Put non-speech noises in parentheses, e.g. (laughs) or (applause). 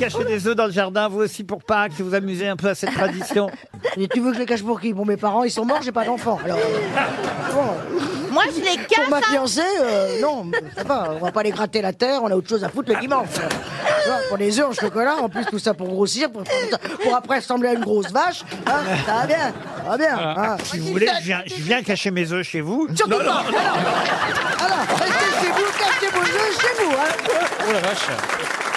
cacher des œufs dans le jardin, vous aussi pour Pâques, vous amusez un peu à cette tradition (laughs) Et tu veux que je les cache pour qui? Bon, mes parents, ils sont morts, j'ai pas d'enfants. Alors, bon, (laughs) Moi, je les cache. pour ma hein. fiancée, euh, non, ça va, on va pas les gratter la terre, on a autre chose à foutre le dimanche. Tu pour les œufs en chocolat, en plus tout ça pour grossir, pour, pour après ressembler à une grosse vache, hein, ça va bien, ça va bien. Ah. hein. Si vous voulez, je viens, je viens cacher mes œufs chez vous. Surtout pas, alors, alors, restez chez vous, cachez vos œufs chez vous. Hein. Oh la vache